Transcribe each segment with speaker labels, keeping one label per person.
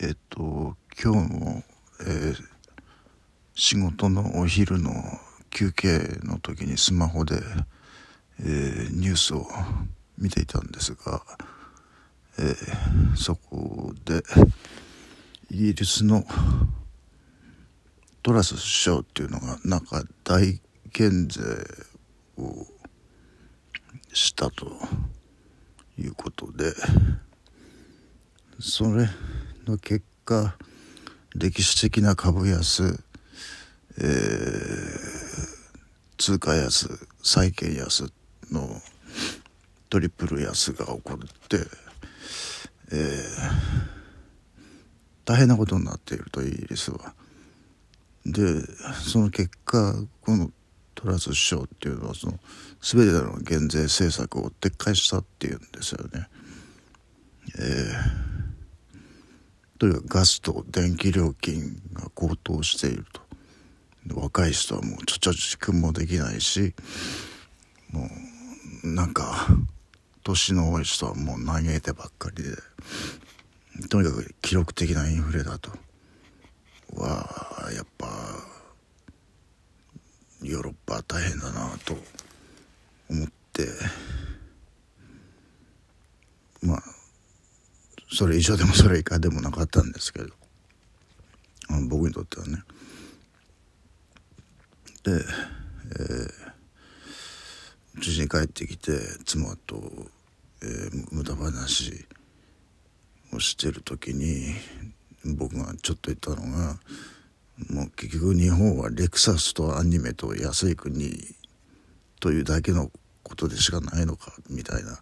Speaker 1: えっと今日の、えー、仕事のお昼の休憩の時にスマホで、えー、ニュースを見ていたんですが、えー、そこでイギリスのトラス首相っていうのがなんか大減税をしたということでそれの結果歴史的な株安、えー、通貨安債券安のトリプル安が起こって、えー、大変なことになっているとイギリスは。でその結果このトラス首相っていうのはその全ての減税政策を撤回したっていうんですよね。えー、とにかくガスと電気料金が高騰していると。若い人はもう貯蓄もできないしもうなんか年の多い人はもう嘆いてばっかりでとにかく記録的なインフレだと。はやっぱヨーロッパ大変だなと思って。まあそれ以上でもそれ以下でもなかったんですけど。僕にとってはね。で、えー、うちに帰ってきて妻と、えー、無駄話をしてる時に僕がちょっと言ったのがもう結局日本はレクサスとアニメと安い国というだけのことでしかないのかみたいな。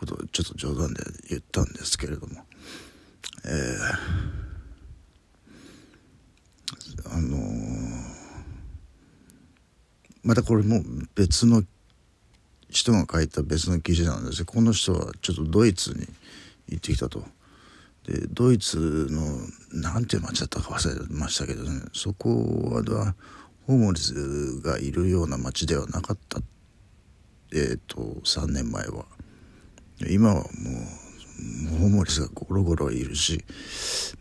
Speaker 1: ことをちょっと冗談で言ったんですけれども、えー、あのー、またこれも別の人が書いた別の記事なんですこの人はちょっとドイツに行ってきたと。でドイツの何ていう町だったか忘れましたけどね。そこはホームレスがいるような町ではなかった。えっ、ー、と3年前は。今はもうホームレスがゴロゴロいるし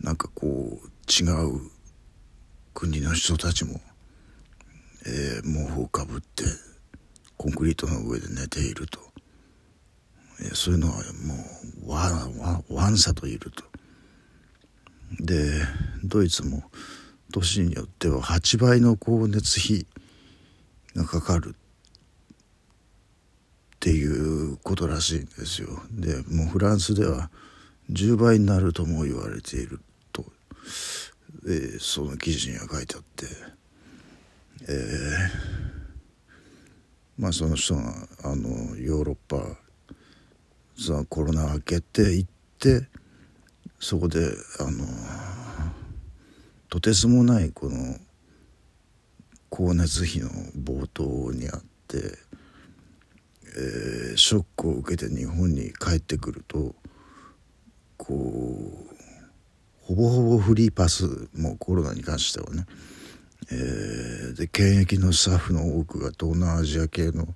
Speaker 1: なんかこう違う国の人たちも、えー、毛布をかぶってコンクリートの上で寝ていると、えー、そういうのはもうわわわんさといると。でドイツも都市によっては8倍の光熱費がかかるっていうことらしいんですよ。でもうフランスでは10倍になるとも言われていると、え、その記事には書いてあって、えー、まあその人があのヨーロッパそのコロナ明けて行ってそこであのとてつもないこの光熱費の冒頭にあって、えー、ショックを受けて日本に帰ってくるとこうほぼほぼフリーパスもうコロナに関してはね、えー、で検疫のスタッフの多くが東南アジア系の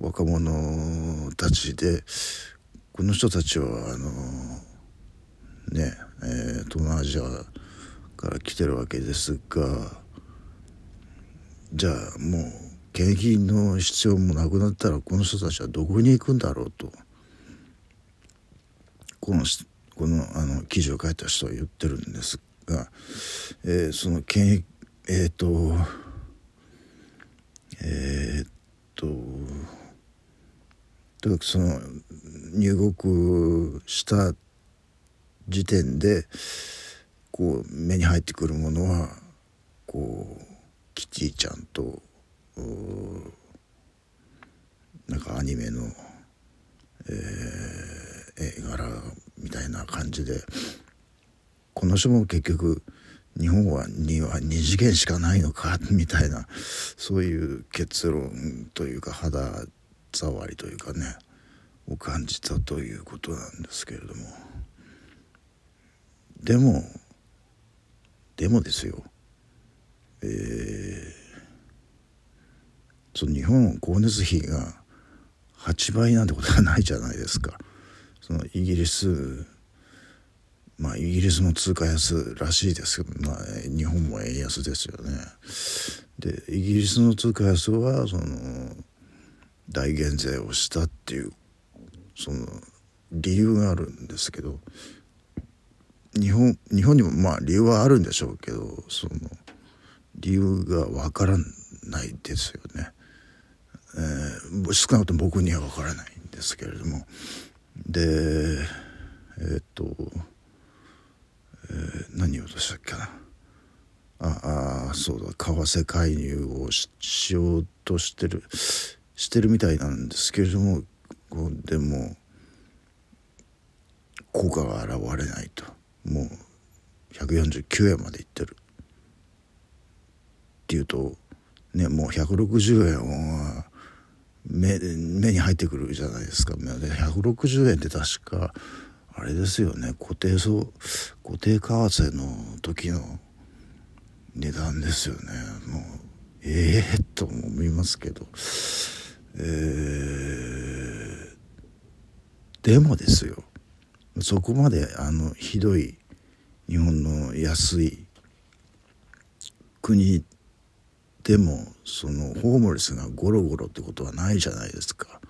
Speaker 1: 若者たちでこの人たちはあのね、えー、東南アジアから来てるわけですがじゃあもう検疫の必要もなくなったらこの人たちはどこに行くんだろうと。このこのあの記事を書いた人は言ってるんですが、えー、その検疫えっ、ー、とえっ、ー、ととにかくその入国した時点でこう目に入ってくるものはこうキティちゃんとなんかアニメの、えー、絵柄みたいな感じでこの人も結局日本はには二次元しかないのかみたいなそういう結論というか肌触りというかねを感じたということなんですけれども。でもでもですよえー、その日本光熱費が8倍なんてことはないじゃないですか。そのイギリスまあイギリスも通貨安らしいですけど、まあ、日本も円安ですよね。でイギリスの通貨安はその大減税をしたっていうその理由があるんですけど日本日本にもまあ理由はあるんでしょうけどその理由がわからないですよね。えー、少なくとも僕にはわからないんですけれども。でえー、っと、えー、何をとしたっけな。ああそうだ。為替介入をしようとしてるしてるみたいなんですけれどもでも効果が現れないと。もう149円までいってる。っていうとねもう160円は目目に入ってくるじゃないですか。160円って確かあれですよね。固定そう固定為替の時の値段ですよね。もうええー、と思いますけど。えー、でもですよ。そこまであのひどい日本の安い国でもそのホームレスがゴロゴロってことはないじゃないですか。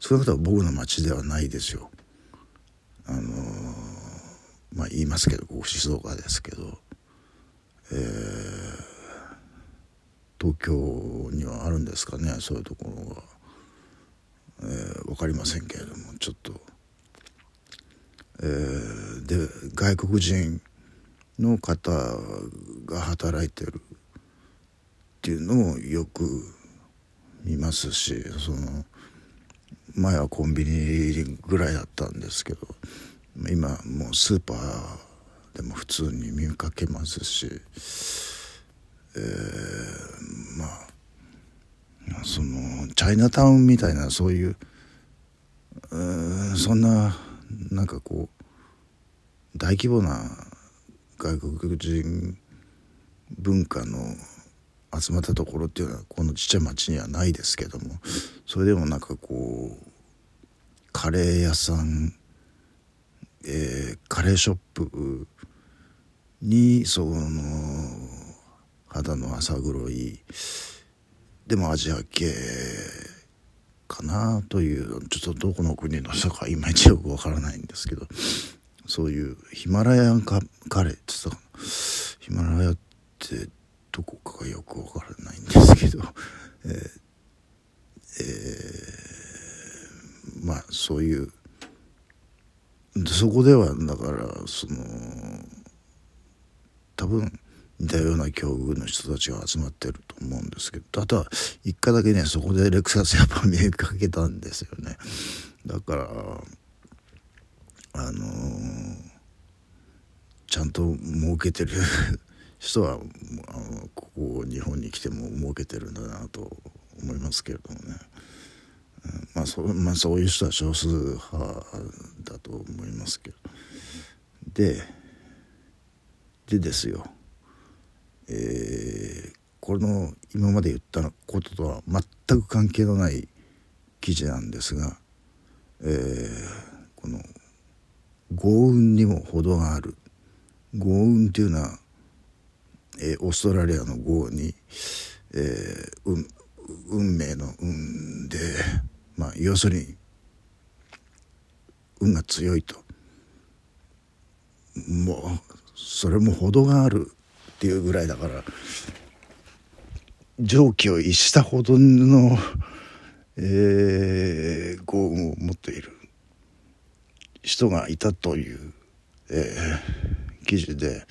Speaker 1: 少なくとも僕の町ではないですよ。あのー、まあ言いますけどここ静岡ですけど。えー、東京にはあるんですかねそういうところが、えー、分かりませんけれどもちょっと、えー、で外国人の方が働いてる。っていうのをよく見ますしその前はコンビニぐらいだったんですけど今もうスーパーでも普通に見かけますし、えー、まあそのチャイナタウンみたいなそういううそんななんかこう大規模な外国人文化の集まったところっていうのはこのちっちゃい町にはないですけどもそれでもなんかこうカレー屋さんえー、カレーショップにその肌の浅黒いでもアジア系かなというちょっとどこの国の人かいまいちよくわからないんですけどそういうヒマラヤンカカレーって言ったかな。ヒマラヤってどこかがよくわからないんですけど、えーえー、まあそういうそこではだからその多分似たような境遇の人たちが集まってると思うんですけどあとは一回だけねそこでレクサスやっぱ見かけたんですよね。だからあのー、ちゃんと儲けてる人はあのここ日本に来ても儲けてるんだなと思いますけれどもね、まあそまあ、そういう人は少数派だと思いますけど。ででですよ。えー、この今まで言ったこととは全く関係のない記事なんですが、えー、この豪雨にも程がある。豪雨っていうのは、えー、オーストラリアの豪雨に、えー、運運命の運でまあ要するに運が強いと。もうそれも程があるっていうぐらいだから常軌を逸したほどの、えー、豪雨を持っている人がいたという、えー、記事で、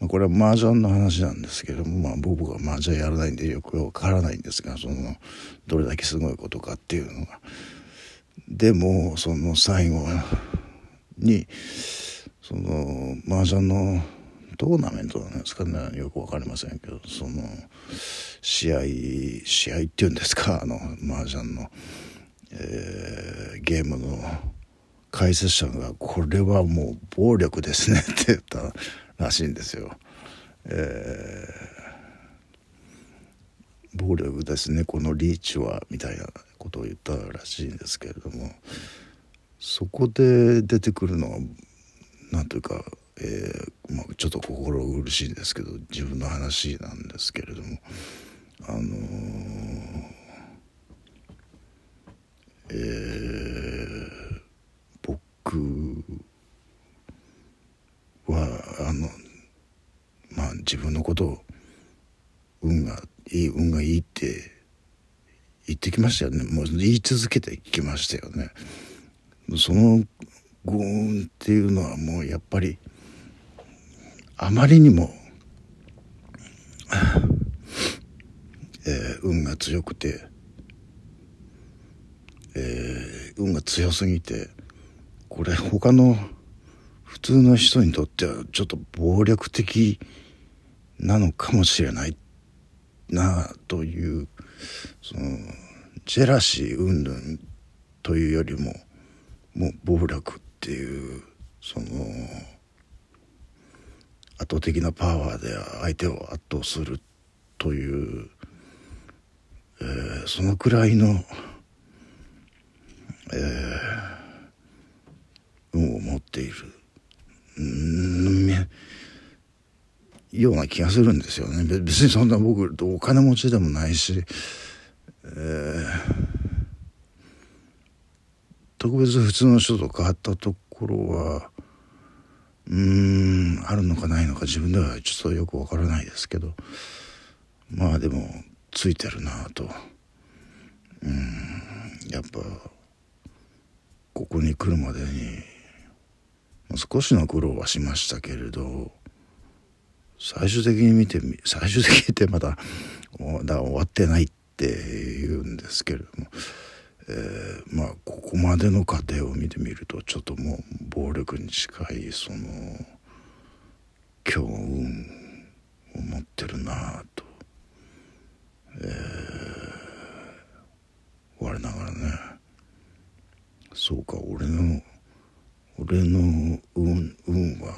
Speaker 1: まあ、これは麻雀の話なんですけども、まあ、僕が麻雀やらないんでよくわからないんですがそのどれだけすごいことかっていうのが。でもその最後にその麻雀のトーナメントなんですかねよく分かりませんけどその試合試合っていうんですかあの麻雀の、えー、ゲームの解説者が「これはもう暴力ですね」って言ったららしいんですよ。えー、暴力ですねこのリーチはみたいなことを言ったらしいんですけれどもそこで出てくるのは何というか、えー、まあ、ちょっと心苦しいんですけど自分の話なんですけれどもあのー、えー、僕はあのまあ自分のことを運がいい運がいいって言ってきましたよねもう言い続けてきましたよね。そのご運っていうのはもうやっぱりあまりにも、えー、運が強くて、えー、運が強すぎてこれ他の普通の人にとってはちょっと暴力的なのかもしれないなというそのジェラシー云々というよりももう暴力っていうその圧倒的なパワーで相手を圧倒するという、えー、そのくらいの、えー、運を持っている。ような気がするんですよね。別にそんな僕お金持ちでもないし、えー、特別普通の人と変わったところはうんあるのかないのか自分ではちょっとよくわからないですけどまあでもついてるなと。うんやっぱここに来るまでに少しの苦労はしましたけれど最終的に見て最終的にってまだだ終わってないって言うんですけれども、えー、まあここまでの過程を見てみるとちょっともう暴力に近いその強運を持ってるなと、えー、我ながらね。そうか俺の俺の運運は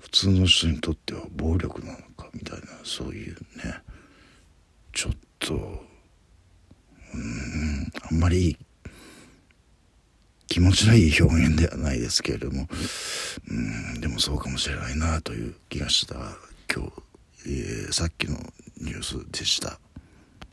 Speaker 1: 普通の人にとっては暴力なのかみたいなそういうねちょっとうんあんまり気持ちのいい表現ではないですけれどもうんでもそうかもしれないなという気がした今日、えー、さっきのニュースでした。